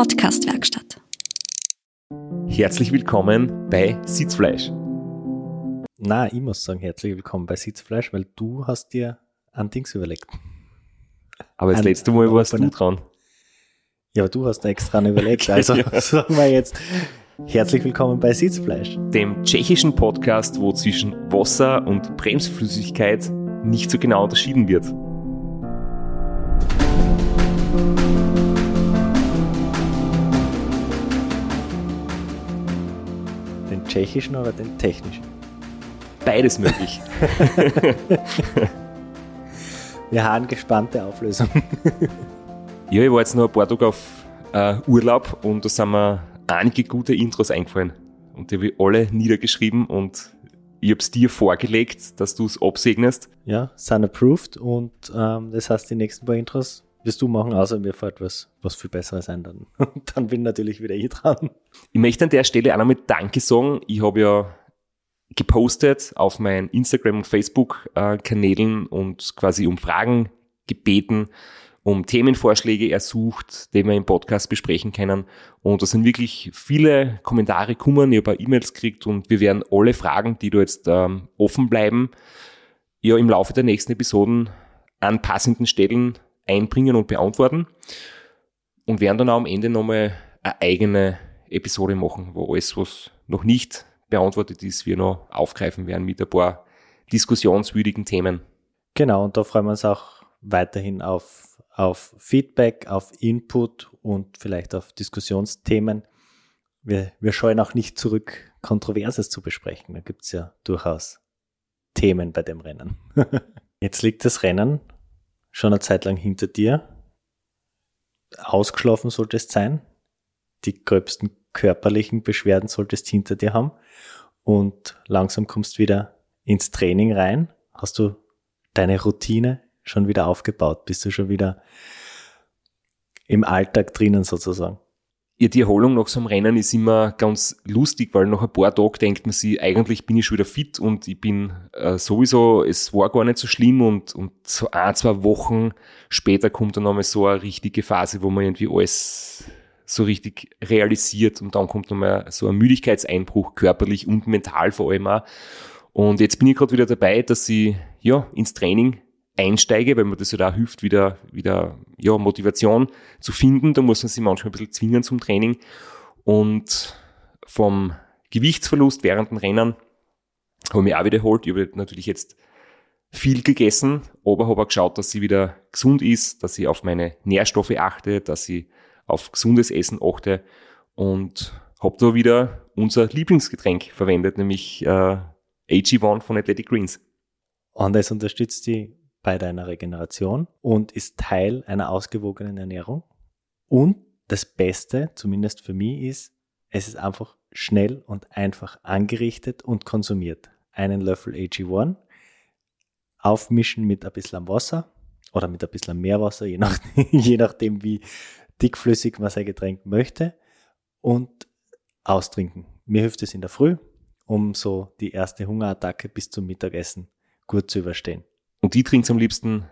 Podcast-Werkstatt. Herzlich willkommen bei Sitzfleisch. Na, ich muss sagen, herzlich willkommen bei Sitzfleisch, weil du hast dir ein Dings überlegt. Aber das Ein letzte Mal warst du dran. Ja, aber du hast da extra einen überlegt. Also sagen wir jetzt herzlich willkommen bei Sitzfleisch. Dem tschechischen Podcast, wo zwischen Wasser und Bremsflüssigkeit nicht so genau unterschieden wird. Tschechischen oder den technischen? Beides möglich. Wir haben gespannte Auflösung. ja, ich war jetzt noch ein paar Tage auf äh, Urlaub und da sind mir einige gute Intros eingefallen. Und die habe ich alle niedergeschrieben und ich habe es dir vorgelegt, dass du es absegnest. Ja, sind approved und ähm, das heißt, die nächsten paar Intros wirst du machen, außer mir fällt was, was viel besseres ein. Dann, dann bin natürlich wieder ich dran. Ich möchte an der Stelle auch nochmal Danke sagen. Ich habe ja gepostet auf meinen Instagram- und Facebook-Kanälen und quasi um Fragen gebeten, um Themenvorschläge ersucht, die wir im Podcast besprechen können. Und da sind wirklich viele Kommentare gekommen, ich habe E-Mails gekriegt und wir werden alle Fragen, die da jetzt ähm, offen bleiben, ja im Laufe der nächsten Episoden an passenden Stellen einbringen und beantworten und werden dann auch am Ende nochmal eine eigene Episode machen, wo alles, was noch nicht beantwortet ist, wir noch aufgreifen werden mit ein paar diskussionswürdigen Themen. Genau, und da freuen wir uns auch weiterhin auf, auf Feedback, auf Input und vielleicht auf Diskussionsthemen. Wir, wir scheuen auch nicht zurück, Kontroverses zu besprechen. Da gibt es ja durchaus Themen bei dem Rennen. Jetzt liegt das Rennen schon eine Zeit lang hinter dir. Ausgeschlafen sollte es sein. Die gröbsten körperlichen Beschwerden solltest hinter dir haben. Und langsam kommst wieder ins Training rein. Hast du deine Routine schon wieder aufgebaut? Bist du schon wieder im Alltag drinnen sozusagen? Ja, die Erholung nach so einem Rennen ist immer ganz lustig, weil nach ein paar Tagen denkt man sich, eigentlich bin ich schon wieder fit und ich bin äh, sowieso, es war gar nicht so schlimm und, und so ein, zwei Wochen später kommt dann nochmal so eine richtige Phase, wo man irgendwie alles so richtig realisiert und dann kommt nochmal so ein Müdigkeitseinbruch, körperlich und mental vor allem auch. Und jetzt bin ich gerade wieder dabei, dass ich ja ins Training einsteige, weil mir das ja da hilft, wieder, wieder ja, Motivation zu finden. Da muss man sich manchmal ein bisschen zwingen zum Training. Und vom Gewichtsverlust während dem Rennen habe ich mich auch wiederholt. Ich habe natürlich jetzt viel gegessen, aber habe auch geschaut, dass sie wieder gesund ist, dass ich auf meine Nährstoffe achte, dass ich auf gesundes Essen achte und habe da wieder unser Lieblingsgetränk verwendet, nämlich äh, AG1 von Athletic Greens. Und es unterstützt die bei deiner Regeneration und ist Teil einer ausgewogenen Ernährung. Und das Beste, zumindest für mich, ist, es ist einfach schnell und einfach angerichtet und konsumiert. Einen Löffel AG1, aufmischen mit ein bisschen Wasser oder mit ein bisschen Meerwasser, je, nach, je nachdem, wie dickflüssig man sein Getränk möchte und austrinken. Mir hilft es in der Früh, um so die erste Hungerattacke bis zum Mittagessen gut zu überstehen. Und ich trinke am liebsten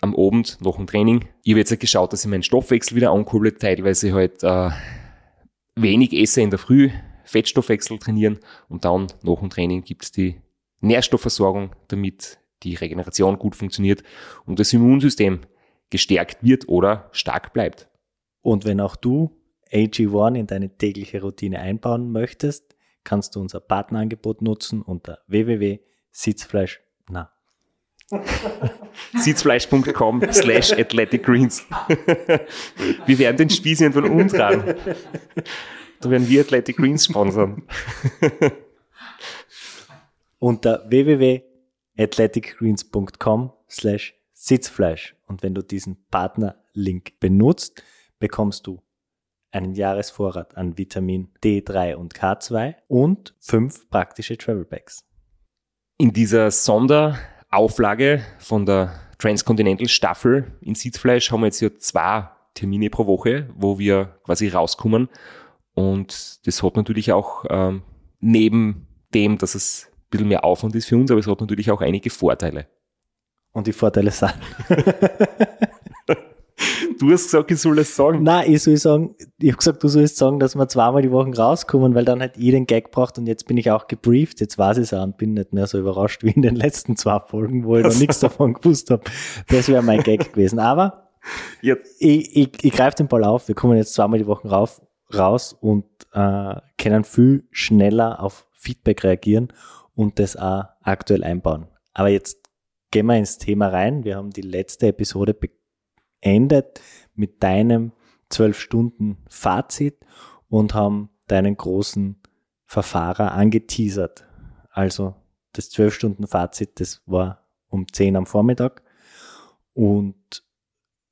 am Abend nach dem Training. Ich habe jetzt halt geschaut, dass ich meinen Stoffwechsel wieder ankurbel, teilweise halt äh, wenig esse in der Früh, Fettstoffwechsel trainieren und dann nach dem Training gibt es die Nährstoffversorgung, damit die Regeneration gut funktioniert und das Immunsystem gestärkt wird oder stark bleibt. Und wenn auch du AG1 in deine tägliche Routine einbauen möchtest, kannst du unser Partnerangebot nutzen unter www.sitzfleisch, na, Sitzfleisch.com slash athletic greens. wir werden den Spieß irgendwann umtragen. Da werden wir Athletic Greens sponsern. unter www.athleticgreens.com slash Sitzfleisch. Und wenn du diesen Partnerlink benutzt, bekommst du einen Jahresvorrat an Vitamin D3 und K2 und fünf praktische Travel Bags. In dieser Sonderauflage von der Transcontinental Staffel in Sitzfleisch haben wir jetzt ja zwei Termine pro Woche, wo wir quasi rauskommen. Und das hat natürlich auch ähm, neben dem, dass es ein bisschen mehr Aufwand ist für uns, aber es hat natürlich auch einige Vorteile. Und die Vorteile sind, Du hast gesagt, ich soll es sagen. Nein, ich soll sagen, ich habe gesagt, du sollst sagen, dass wir zweimal die Woche rauskommen, weil dann halt ich den Gag braucht und jetzt bin ich auch gebrieft, jetzt weiß ich es auch und bin nicht mehr so überrascht wie in den letzten zwei Folgen, wo ich noch nichts davon gewusst habe. Das wäre mein Gag gewesen. Aber jetzt. ich, ich, ich greife den Ball auf, wir kommen jetzt zweimal die Woche rauf, raus und äh, können viel schneller auf Feedback reagieren und das auch aktuell einbauen. Aber jetzt gehen wir ins Thema rein. Wir haben die letzte Episode beendet mit deinem zwölf Stunden Fazit und haben deinen großen Verfahrer angeteasert. Also das zwölf Stunden Fazit, das war um zehn am Vormittag. Und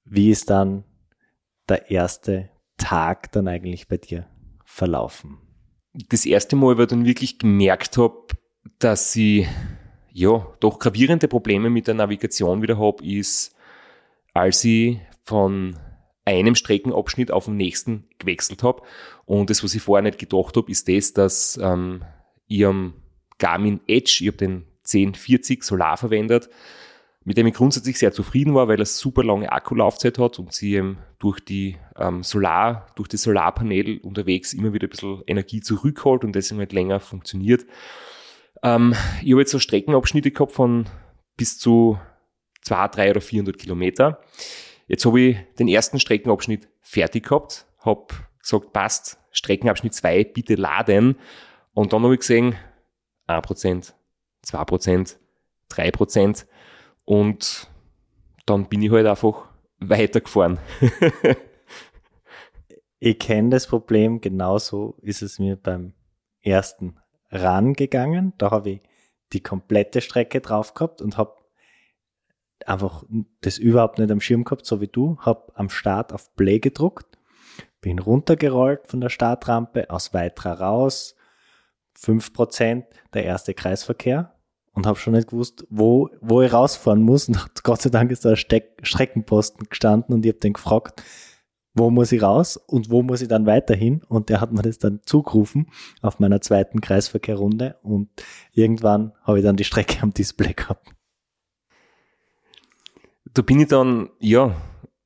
wie ist dann der erste Tag dann eigentlich bei dir verlaufen? Das erste Mal, wo ich dann wirklich gemerkt habe, dass ich ja, doch gravierende Probleme mit der Navigation wieder habe, ist, als ich von einem Streckenabschnitt auf den nächsten gewechselt habe. Und das, was ich vorher nicht gedacht habe, ist das, dass ähm, ich am Garmin Edge, ich habe den 1040 Solar verwendet, mit dem ich grundsätzlich sehr zufrieden war, weil er super lange Akkulaufzeit hat und sie eben durch die ähm, Solar, durch das Solarpanel unterwegs immer wieder ein bisschen Energie zurückholt und deswegen halt länger funktioniert. Ähm, ich habe jetzt so Streckenabschnitte gehabt von bis zu 200, 300 oder 400 Kilometer. Jetzt habe ich den ersten Streckenabschnitt fertig gehabt, habe gesagt, passt, Streckenabschnitt 2, bitte laden. Und dann habe ich gesehen, 1%, 2%, 3%. Und dann bin ich halt einfach weitergefahren. ich kenne das Problem, genauso ist es mir beim ersten rangegangen. Da habe ich die komplette Strecke drauf gehabt und habe einfach das überhaupt nicht am Schirm gehabt, so wie du. Habe am Start auf Play gedruckt, bin runtergerollt von der Startrampe, aus weiterer raus, 5% der erste Kreisverkehr und habe schon nicht gewusst, wo, wo ich rausfahren muss. Und Gott sei Dank ist da ein Steck Streckenposten gestanden und ich habe den gefragt, wo muss ich raus und wo muss ich dann weiterhin? Und der hat mir das dann zugerufen auf meiner zweiten Kreisverkehrrunde und irgendwann habe ich dann die Strecke am Display gehabt. Da bin ich dann, ja,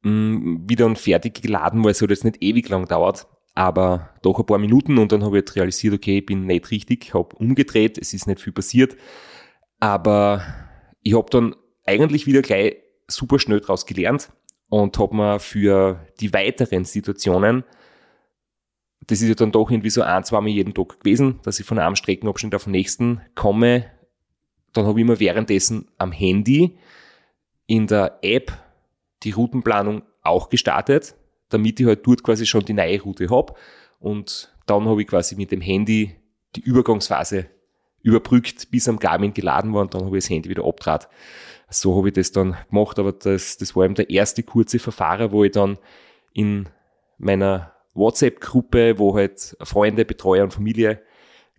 mm, wieder fertig geladen, weil es halt jetzt nicht ewig lang dauert, aber doch ein paar Minuten und dann habe ich halt realisiert, okay, ich bin nicht richtig, habe umgedreht, es ist nicht viel passiert, aber ich habe dann eigentlich wieder gleich super schnell draus gelernt und habe mir für die weiteren Situationen, das ist ja dann doch irgendwie so ein, zwei Mal jeden Tag gewesen, dass ich von einem Streckenabschnitt auf den nächsten komme, dann habe ich mir währenddessen am Handy in der App die Routenplanung auch gestartet, damit ich halt dort quasi schon die neue Route habe. Und dann habe ich quasi mit dem Handy die Übergangsphase überbrückt, bis am Garmin geladen war und dann habe ich das Handy wieder abtrat so habe ich das dann gemacht, aber das, das war eben der erste kurze Verfahrer, wo ich dann in meiner WhatsApp-Gruppe, wo halt Freunde, Betreuer und Familie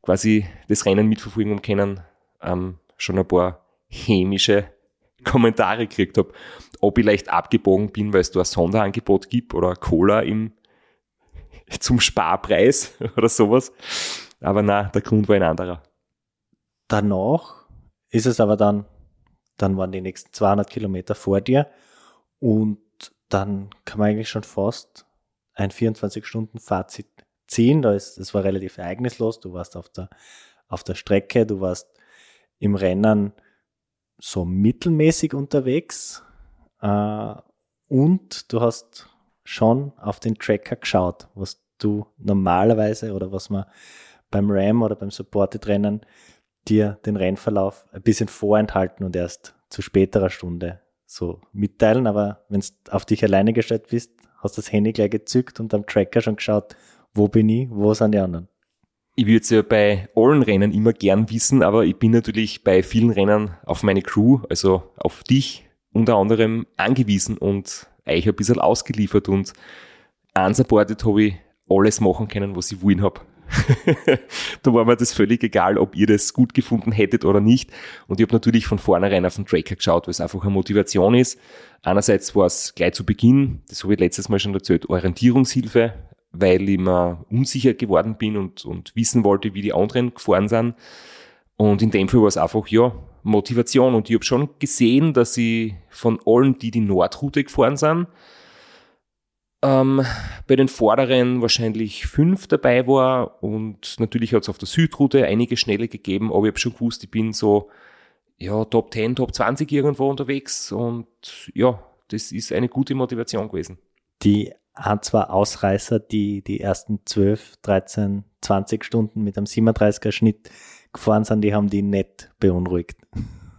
quasi das Rennen mitverfolgen können, ähm, schon ein paar hämische Kommentare gekriegt habe, ob ich leicht abgebogen bin, weil es da ein Sonderangebot gibt oder Cola im, zum Sparpreis oder sowas. Aber na, der Grund war ein anderer. Danach ist es aber dann dann waren die nächsten 200 Kilometer vor dir und dann kann man eigentlich schon fast ein 24-Stunden-Fazit ziehen. Da ist, das war relativ ereignislos. Du warst auf der, auf der Strecke, du warst im Rennen so mittelmäßig unterwegs äh, und du hast schon auf den Tracker geschaut, was du normalerweise oder was man beim RAM oder beim Supported-Rennen dir den Rennverlauf ein bisschen vorenthalten und erst zu späterer Stunde so mitteilen. Aber wenn du auf dich alleine gestellt bist, hast das Handy gleich gezückt und am Tracker schon geschaut, wo bin ich, wo sind die anderen. Ich würde es ja bei allen Rennen immer gern wissen, aber ich bin natürlich bei vielen Rennen auf meine Crew, also auf dich unter anderem angewiesen und euch ein bisschen ausgeliefert und unsupported habe ich alles machen können, was ich wollen habe. da war mir das völlig egal, ob ihr das gut gefunden hättet oder nicht. Und ich habe natürlich von vornherein auf den Tracker geschaut, weil es einfach eine Motivation ist. Einerseits war es gleich zu Beginn, das habe ich letztes Mal schon erzählt, Orientierungshilfe, weil ich mir unsicher geworden bin und, und wissen wollte, wie die anderen gefahren sind. Und in dem Fall war es einfach, ja, Motivation. Und ich habe schon gesehen, dass ich von allen, die die Nordroute gefahren sind, ähm, bei den vorderen wahrscheinlich fünf dabei war und natürlich hat es auf der Südroute einige Schnelle gegeben, aber ich habe schon gewusst, ich bin so ja, Top 10, Top 20 irgendwo unterwegs und ja, das ist eine gute Motivation gewesen. Die ein, zwei Ausreißer, die die ersten 12, 13, 20 Stunden mit einem 37er Schnitt gefahren sind, die haben die nicht beunruhigt.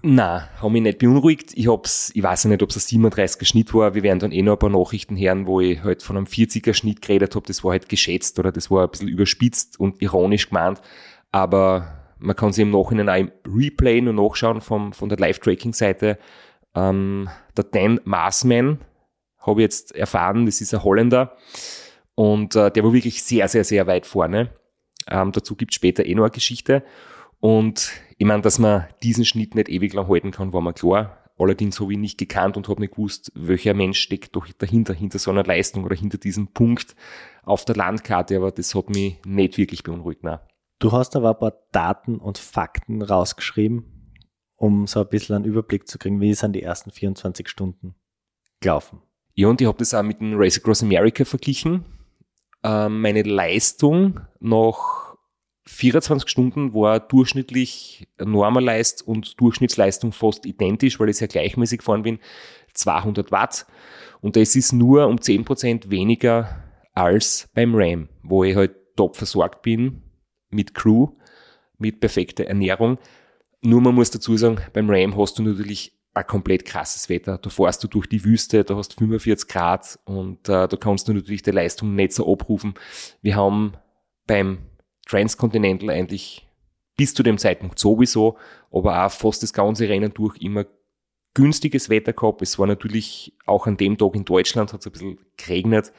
Na, haben mich nicht beunruhigt. Ich hab's, ich weiß nicht, ob es ein 37er Schnitt war. Wir werden dann eh noch ein paar Nachrichten hören, wo ich halt von einem 40er Schnitt geredet habe. Das war halt geschätzt oder das war ein bisschen überspitzt und ironisch gemeint. Aber man kann sich im Nachhinein auch im Replay nur nachschauen vom, von der Live-Tracking-Seite. Ähm, der Dan Marsman, habe ich jetzt erfahren, das ist ein Holländer. Und äh, der war wirklich sehr, sehr, sehr weit vorne. Ähm, dazu gibt es später eh noch eine Geschichte. Und ich meine, dass man diesen Schnitt nicht ewig lang halten kann, war mir klar. Allerdings habe ich nicht gekannt und habe nicht gewusst, welcher Mensch steckt doch dahinter, hinter so einer Leistung oder hinter diesem Punkt auf der Landkarte. Aber das hat mich nicht wirklich beunruhigt. Nein. Du hast aber ein paar Daten und Fakten rausgeschrieben, um so ein bisschen einen Überblick zu kriegen, wie sind die ersten 24 Stunden gelaufen. Ja, und ich habe das auch mit dem Race Across America verglichen. Ähm, meine Leistung nach 24 Stunden war durchschnittlich Normalleist und Durchschnittsleistung fast identisch, weil ich sehr gleichmäßig gefahren bin. 200 Watt. Und das ist nur um 10% weniger als beim Ram, wo ich halt top versorgt bin mit Crew, mit perfekter Ernährung. Nur man muss dazu sagen, beim Ram hast du natürlich ein komplett krasses Wetter. Da fährst du durch die Wüste, da hast 45 Grad und äh, da kannst du natürlich die Leistung nicht so abrufen. Wir haben beim Transcontinental eigentlich bis zu dem Zeitpunkt sowieso, aber auch fast das ganze Rennen durch immer günstiges Wetter gehabt. Es war natürlich auch an dem Tag in Deutschland hat es ein bisschen geregnet.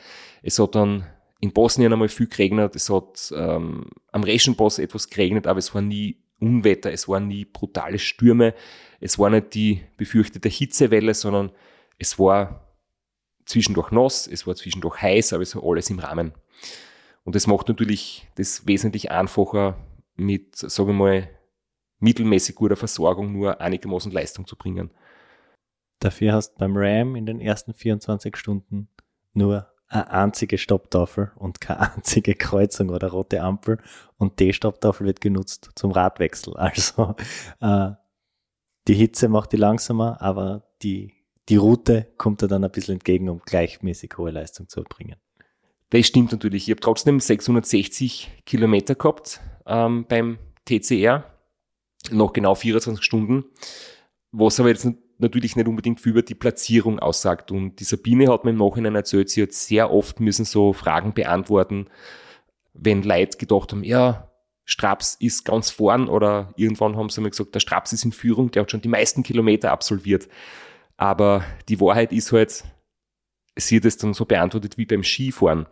Es hat dann in Bosnien einmal viel geregnet. Es hat ähm, am Reschenboss etwas geregnet, aber es war nie Unwetter, es waren nie brutale Stürme. Es war nicht die befürchtete Hitzewelle, sondern es war zwischendurch nass, es war zwischendurch heiß, aber es war alles im Rahmen. Und das macht natürlich das wesentlich einfacher, mit, sagen wir mal, mittelmäßig guter Versorgung nur einigermaßen Leistung zu bringen. Dafür hast du beim RAM in den ersten 24 Stunden nur eine einzige Stopptafel und keine einzige Kreuzung oder rote Ampel und die Stopptafel wird genutzt zum Radwechsel. Also äh, die Hitze macht die langsamer, aber die, die Route kommt dir dann ein bisschen entgegen, um gleichmäßig hohe Leistung zu erbringen. Das stimmt natürlich. Ich habe trotzdem 660 Kilometer gehabt ähm, beim TCR, noch genau 24 Stunden, was aber jetzt natürlich nicht unbedingt viel über die Platzierung aussagt. Und die Sabine hat mir im Nachhinein erzählt, sie hat sehr oft müssen so Fragen beantworten, wenn Leute gedacht haben, ja, Straps ist ganz vorn oder irgendwann haben sie mir gesagt, der Straps ist in Führung, der hat schon die meisten Kilometer absolviert. Aber die Wahrheit ist halt, sie hat es dann so beantwortet wie beim Skifahren.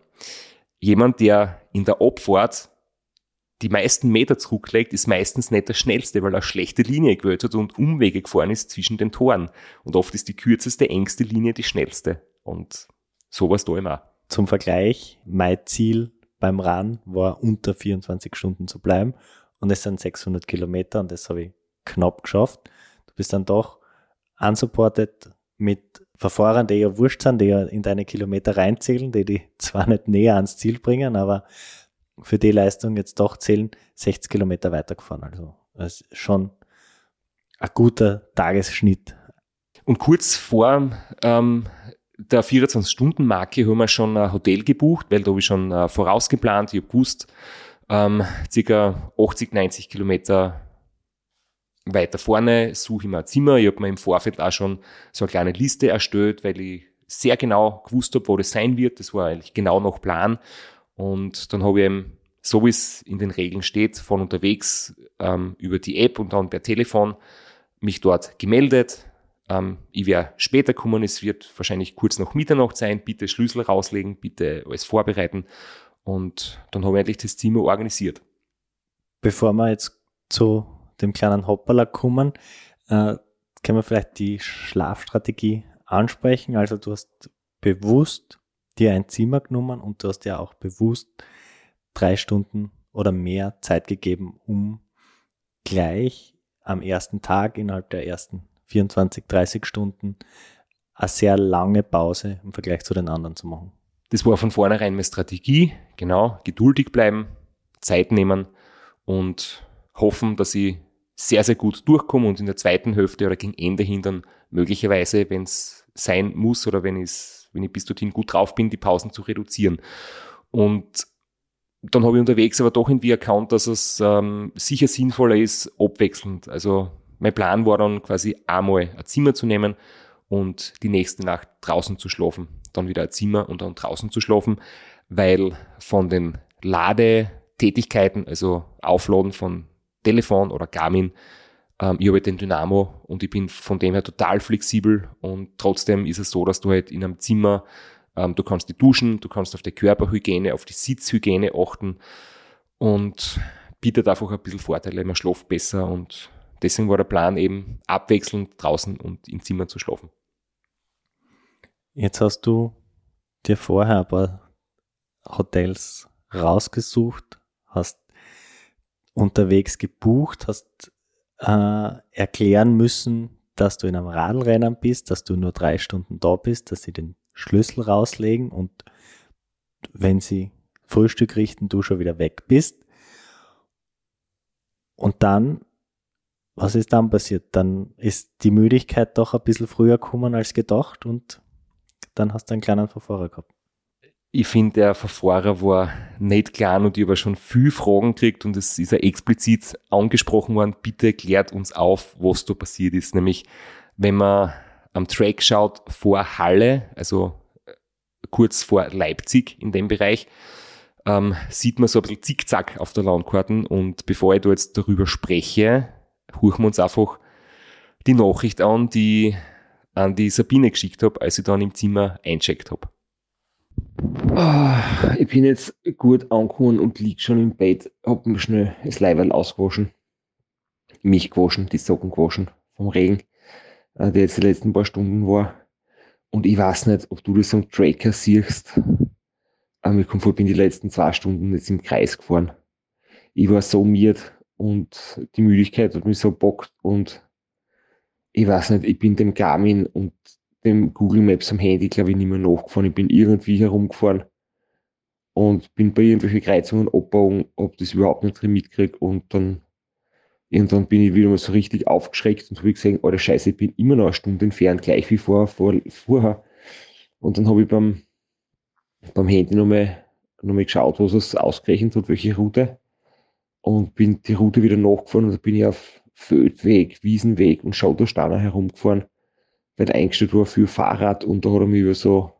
Jemand, der in der Abfahrt die meisten Meter zurücklegt, ist meistens nicht der schnellste, weil er schlechte Linie gewählt hat und Umwege gefahren ist zwischen den Toren. Und oft ist die kürzeste, engste Linie die schnellste. Und sowas da immer. Zum Vergleich, mein Ziel beim Run war unter 24 Stunden zu bleiben. Und es sind 600 Kilometer und das habe ich knapp geschafft. Du bist dann doch unsupported mit Verfahrern, die ja wurscht sind, die ja in deine Kilometer reinzählen, die die zwar nicht näher ans Ziel bringen, aber für die Leistung jetzt doch zählen, 60 Kilometer weitergefahren. Also das ist schon ein guter Tagesschnitt. Und kurz vor ähm, der 24-Stunden-Marke haben wir schon ein Hotel gebucht, weil da habe ich schon äh, vorausgeplant. Ich habe gewusst, ähm, circa 80, 90 Kilometer weiter vorne suche ich mir ein Zimmer. Ich habe mir im Vorfeld auch schon so eine kleine Liste erstellt, weil ich sehr genau gewusst habe, wo das sein wird. Das war eigentlich genau nach Plan. Und dann habe ich eben, so wie es in den Regeln steht, von unterwegs ähm, über die App und dann per Telefon mich dort gemeldet. Ähm, ich werde später kommen, es wird wahrscheinlich kurz nach Mitternacht sein. Bitte Schlüssel rauslegen, bitte alles vorbereiten. Und dann habe ich eigentlich das Zimmer organisiert. Bevor wir jetzt zu dem kleinen Hopperler kommen, äh, können wir vielleicht die Schlafstrategie ansprechen. Also du hast bewusst dir ein Zimmer genommen und du hast dir auch bewusst drei Stunden oder mehr Zeit gegeben, um gleich am ersten Tag innerhalb der ersten 24, 30 Stunden eine sehr lange Pause im Vergleich zu den anderen zu machen. Das war von vornherein meine Strategie. Genau, geduldig bleiben, Zeit nehmen und hoffen, dass ich sehr, sehr gut durchkomme und in der zweiten Hälfte oder gegen Ende hin dann möglicherweise, wenn es sein muss oder wenn, wenn ich bis dorthin gut drauf bin, die Pausen zu reduzieren. Und dann habe ich unterwegs aber doch irgendwie erkannt, dass es ähm, sicher sinnvoller ist, abwechselnd. Also mein Plan war dann quasi einmal ein Zimmer zu nehmen und die nächste Nacht draußen zu schlafen. Dann wieder ein Zimmer und dann draußen zu schlafen, weil von den Ladetätigkeiten, also Aufladen von Telefon oder Garmin, ähm, ich habe den Dynamo und ich bin von dem her total flexibel und trotzdem ist es so, dass du halt in einem Zimmer, ähm, du kannst die duschen, du kannst auf die Körperhygiene, auf die Sitzhygiene achten und bietet einfach ein bisschen Vorteile, man schläft besser und deswegen war der Plan eben abwechselnd draußen und im Zimmer zu schlafen. Jetzt hast du dir vorher ein paar Hotels rausgesucht, hast unterwegs gebucht, hast äh, erklären müssen, dass du in einem Radlrennen bist, dass du nur drei Stunden da bist, dass sie den Schlüssel rauslegen und wenn sie Frühstück richten, du schon wieder weg bist. Und dann, was ist dann passiert? Dann ist die Müdigkeit doch ein bisschen früher gekommen als gedacht und dann hast du einen kleinen Verfahrer gehabt. Ich finde, der Verfahrer war nicht klar und ich habe schon viel Fragen gekriegt und es ist ja explizit angesprochen worden, bitte klärt uns auf, was da passiert ist. Nämlich, wenn man am Track schaut vor Halle, also äh, kurz vor Leipzig in dem Bereich, ähm, sieht man so ein bisschen Zickzack auf der Landkarten und bevor ich da jetzt darüber spreche, huchen wir uns einfach die Nachricht an, die an die Sabine geschickt habe, als ich dann im Zimmer eincheckt habe. Oh, ich bin jetzt gut angekommen und lieg schon im Bett, hab mir schnell das Leiberl ausgewaschen, mich gewaschen, die Socken gewaschen vom Regen, äh, der jetzt die letzten paar Stunden war. Und ich weiß nicht, ob du das am Tracker siehst. Aber ich komme vor, bin die letzten zwei Stunden jetzt im Kreis gefahren. Ich war so miert und die Müdigkeit hat mich so bockt und ich weiß nicht, ich bin dem Garmin und dem Google Maps am Handy, glaube ich, nicht mehr nachgefahren. Ich bin irgendwie herumgefahren und bin bei irgendwelchen Kreuzungen abbauen, ob das überhaupt nicht drin mitkriege und dann irgendwann bin ich wieder mal so richtig aufgeschreckt und habe gesehen, oh Scheiße, ich bin immer noch eine Stunde entfernt, gleich wie vor, vor, vorher. Und dann habe ich beim, beim Handy nochmal noch mal geschaut, was es ausgerechnet hat, welche Route. Und bin die Route wieder nachgefahren und da bin ich auf Feldweg, Wiesenweg und Schaudersteiner herumgefahren weil eingestellt war für Fahrrad und da hat er mich über so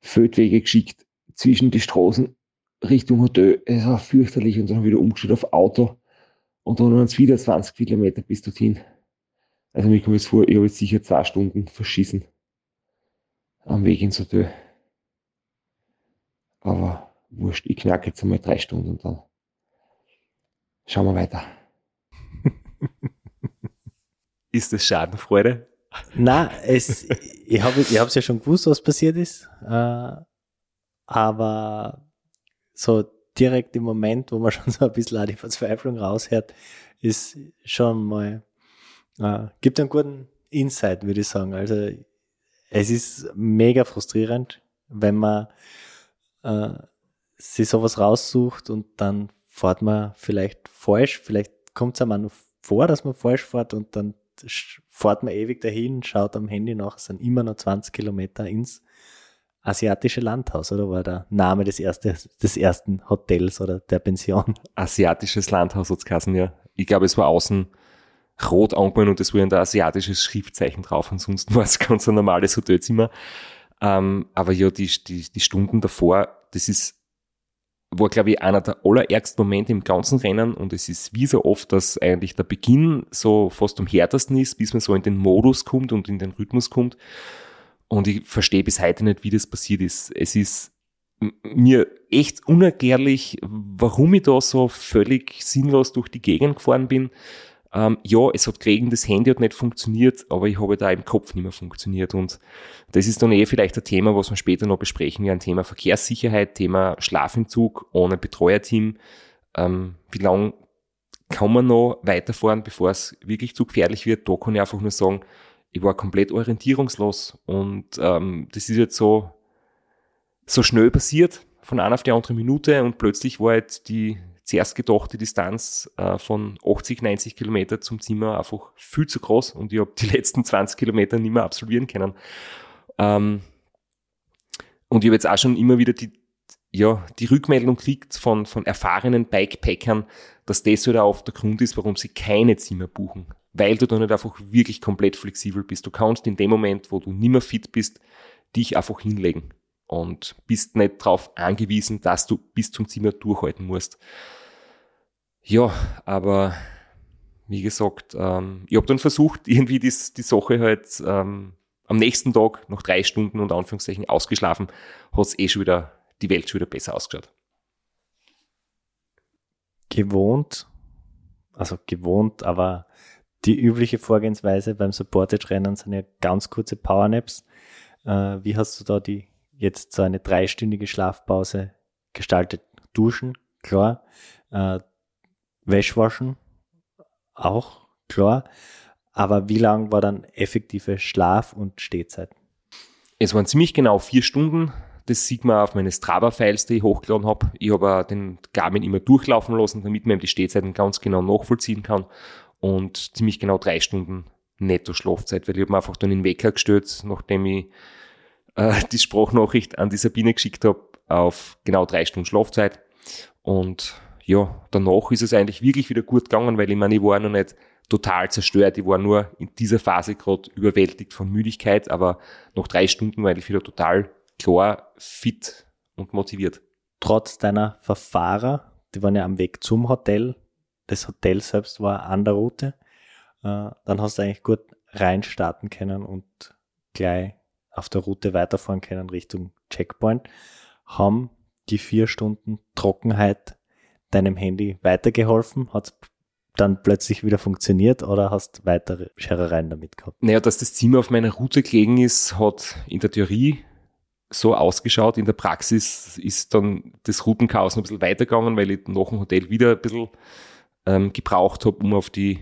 Feldwege geschickt zwischen die Straßen Richtung Hotel. Es war fürchterlich und dann wieder umgestellt auf Auto und dann waren es wieder 20 Kilometer bis dorthin. Also mir kommt jetzt vor, ich habe jetzt sicher zwei Stunden verschissen am Weg ins Hotel. Aber wurscht, ich knacke jetzt einmal drei Stunden und dann schauen wir weiter. Ist das Schadenfreude? Na, es, ich habe ich es ja schon gewusst, was passiert ist. Äh, aber so direkt im Moment, wo man schon so ein bisschen auch die Verzweiflung raushört, ist schon mal, äh, gibt einen guten Insight, würde ich sagen. Also es ist mega frustrierend, wenn man äh, sich sowas raussucht und dann fährt man vielleicht falsch, vielleicht kommt es einem auch noch vor, dass man falsch fährt und dann fährt man ewig dahin, schaut am Handy nach, es sind immer noch 20 Kilometer ins asiatische Landhaus, oder war der Name des, erste, des ersten Hotels oder der Pension? Asiatisches Landhaus hat es ja. Ich glaube, es war außen rot angemalt und es war ein asiatisches Schriftzeichen drauf. Ansonsten war es ganz ein normales Hotelzimmer. Ähm, aber ja, die, die, die Stunden davor, das ist war, glaube ich, einer der allerärgsten Momente im ganzen Rennen und es ist wie so oft, dass eigentlich der Beginn so fast am härtesten ist, bis man so in den Modus kommt und in den Rhythmus kommt. Und ich verstehe bis heute nicht, wie das passiert ist. Es ist mir echt unerklärlich, warum ich da so völlig sinnlos durch die Gegend gefahren bin. Ähm, ja, es hat geregnet, das Handy hat nicht funktioniert, aber ich habe da im Kopf nicht mehr funktioniert. Und das ist dann eh vielleicht ein Thema, was wir später noch besprechen, ein Thema Verkehrssicherheit, Thema Schlafentzug ohne Betreuerteam. Ähm, wie lange kann man noch weiterfahren, bevor es wirklich zu gefährlich wird? Da kann ich einfach nur sagen, ich war komplett orientierungslos und ähm, das ist jetzt so so schnell passiert, von einer auf die andere Minute und plötzlich war halt die zuerst gedachte Distanz äh, von 80, 90 Kilometer zum Zimmer einfach viel zu groß und ich habe die letzten 20 Kilometer nicht mehr absolvieren können. Ähm, und ich habe jetzt auch schon immer wieder die, ja, die Rückmeldung kriegt von, von erfahrenen Bikepackern, dass das halt auch oft der Grund ist, warum sie keine Zimmer buchen. Weil du da nicht einfach wirklich komplett flexibel bist. Du kannst in dem Moment, wo du nicht mehr fit bist, dich einfach hinlegen und bist nicht darauf angewiesen, dass du bis zum Zimmer durchhalten musst. Ja, aber wie gesagt, ähm, ich habe dann versucht, irgendwie dies, die Sache halt ähm, am nächsten Tag, nach drei Stunden und Anführungszeichen ausgeschlafen, hat es eh schon wieder, die Welt schon wieder besser ausgeschaut. Gewohnt, also gewohnt, aber die übliche Vorgehensweise beim Supported-Rennen sind ja ganz kurze Powernaps. Äh, wie hast du da die jetzt so eine dreistündige Schlafpause gestaltet? Duschen, klar. Äh, Wäschwaschen, auch klar. Aber wie lang war dann effektive Schlaf- und Stehzeit? Es waren ziemlich genau vier Stunden. Das sieht man auf meine Strava-Files, die ich hochgeladen habe. Ich habe den Garmin immer durchlaufen lassen, damit man die Stehzeiten ganz genau nachvollziehen kann. Und ziemlich genau drei Stunden netto Schlafzeit, weil ich habe mir einfach dann den Wecker gestellt, nachdem ich äh, die Sprachnachricht an die Sabine geschickt habe, auf genau drei Stunden Schlafzeit. Und ja, danach ist es eigentlich wirklich wieder gut gegangen, weil ich meine, ich war noch nicht total zerstört. Ich war nur in dieser Phase gerade überwältigt von Müdigkeit, aber nach drei Stunden war ich wieder total klar, fit und motiviert. Trotz deiner Verfahrer, die waren ja am Weg zum Hotel, das Hotel selbst war an der Route, äh, dann hast du eigentlich gut reinstarten können und gleich auf der Route weiterfahren können Richtung Checkpoint. Haben die vier Stunden Trockenheit deinem Handy weitergeholfen? Hat dann plötzlich wieder funktioniert oder hast weitere Scherereien damit gehabt? Naja, dass das Zimmer auf meiner Route gelegen ist, hat in der Theorie so ausgeschaut. In der Praxis ist dann das Routenchaos noch ein bisschen weitergegangen, weil ich nach dem Hotel wieder ein bisschen ähm, gebraucht habe, um auf die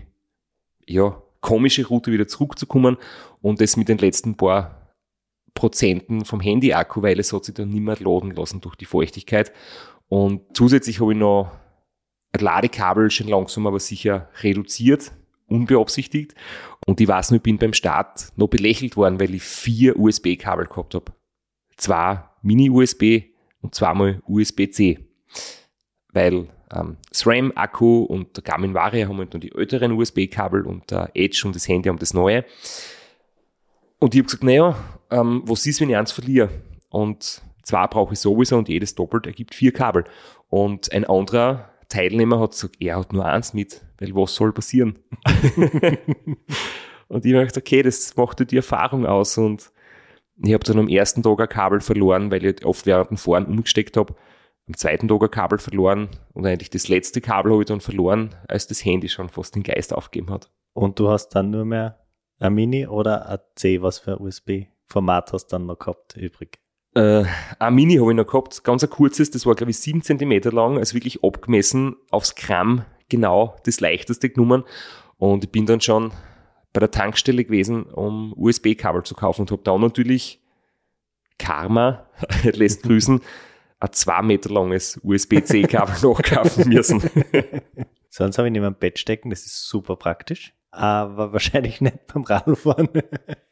ja, komische Route wieder zurückzukommen und das mit den letzten paar Prozenten vom Handy-Akku, weil es hat sich dann nicht mehr laden lassen durch die Feuchtigkeit. Und zusätzlich habe ich noch Ladekabel schon langsam aber sicher reduziert, unbeabsichtigt. Und ich weiß noch, ich bin beim Start noch belächelt worden, weil ich vier USB-Kabel gehabt habe. Zwei Mini-USB und zweimal USB-C. Weil ähm, SRAM-Akku und der Garmin Varia haben halt noch die älteren USB-Kabel und der Edge und das Handy haben das neue. Und ich habe gesagt, naja, ähm, was ist, wenn ich eins verliere? Und zwei brauche ich sowieso und jedes doppelt ergibt vier Kabel. Und ein anderer Teilnehmer hat gesagt, er hat nur eins mit, weil was soll passieren? und ich habe gesagt, okay, das macht die Erfahrung aus. Und ich habe dann am ersten Tag ein Kabel verloren, weil ich oft während dem Fahren umgesteckt habe. Am zweiten Tag ein Kabel verloren und eigentlich das letzte Kabel habe ich dann verloren, als das Handy schon fast den Geist aufgegeben hat. Und du hast dann nur mehr ein Mini oder ein C, was für ein USB-Format hast du dann noch gehabt übrig? Äh, ein Mini habe ich noch gehabt, ganz ein kurzes, das war glaube ich sieben Zentimeter lang, also wirklich abgemessen aufs Gramm genau das leichteste genommen. Und ich bin dann schon bei der Tankstelle gewesen, um USB-Kabel zu kaufen und habe da natürlich Karma, lässt grüßen, ein zwei Meter langes USB-C-Kabel nachkaufen müssen. Sonst habe ich nicht mehr im Bett stecken, das ist super praktisch, aber wahrscheinlich nicht beim Radfahren.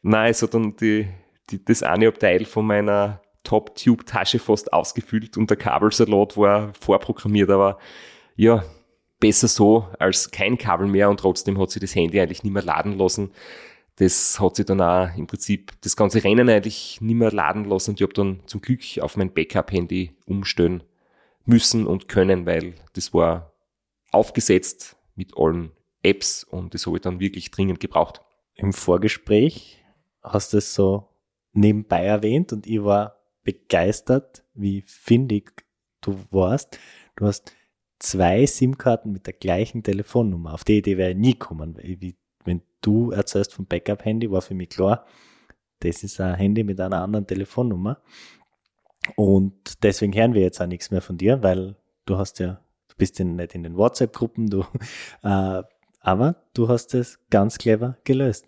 Nein, es hat dann die, die, das eine Abteil von meiner Top-Tube-Tasche fast ausgefüllt und der Kabelsalat war vorprogrammiert, aber ja, besser so als kein Kabel mehr und trotzdem hat sich das Handy eigentlich nicht mehr laden lassen. Das hat sich dann auch im Prinzip das ganze Rennen eigentlich nicht mehr laden lassen und ich habe dann zum Glück auf mein Backup-Handy umstellen müssen und können, weil das war aufgesetzt mit allen Apps und das habe ich dann wirklich dringend gebraucht. Im Vorgespräch hast du es so nebenbei erwähnt und ich war begeistert, wie findig du warst. Du hast zwei SIM-Karten mit der gleichen Telefonnummer. Auf die Idee wäre ich nie kommen. Wenn du erzählst vom Backup-Handy, war für mich klar, das ist ein Handy mit einer anderen Telefonnummer. Und deswegen hören wir jetzt auch nichts mehr von dir, weil du hast ja, du bist ja nicht in den WhatsApp-Gruppen, du, äh, aber du hast es ganz clever gelöst.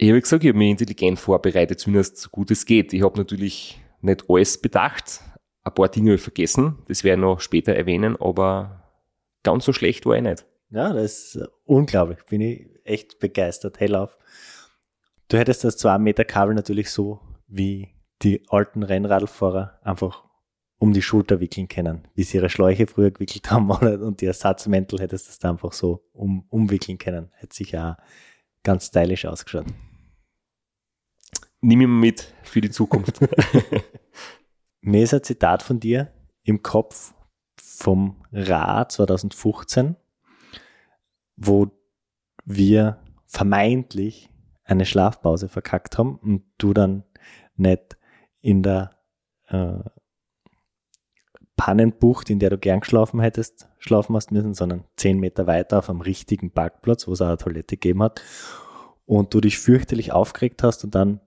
Ich habe gesagt, ich habe mich intelligent vorbereitet, zumindest so gut es geht. Ich habe natürlich nicht alles bedacht. Ein paar Dinge vergessen, das werde ich noch später erwähnen, aber ganz so schlecht war ich nicht. Ja, das ist unglaublich. Bin ich echt begeistert. Hellauf. Du hättest das 2 Meter Kabel natürlich so wie die alten Rennradfahrer einfach um die Schulter wickeln können, wie sie ihre Schläuche früher gewickelt haben und die Ersatzmäntel hättest du das da einfach so um, umwickeln können. Hätte sicher auch ganz stylisch ausgeschaut. Nimm ihn mit für die Zukunft. Mir ist ein Zitat von dir im Kopf vom Ra 2015, wo wir vermeintlich eine Schlafpause verkackt haben und du dann nicht in der äh, Pannenbucht, in der du gern geschlafen hättest, schlafen hast müssen, sondern zehn Meter weiter auf einem richtigen Parkplatz, wo es auch eine Toilette gegeben hat und du dich fürchterlich aufgeregt hast und dann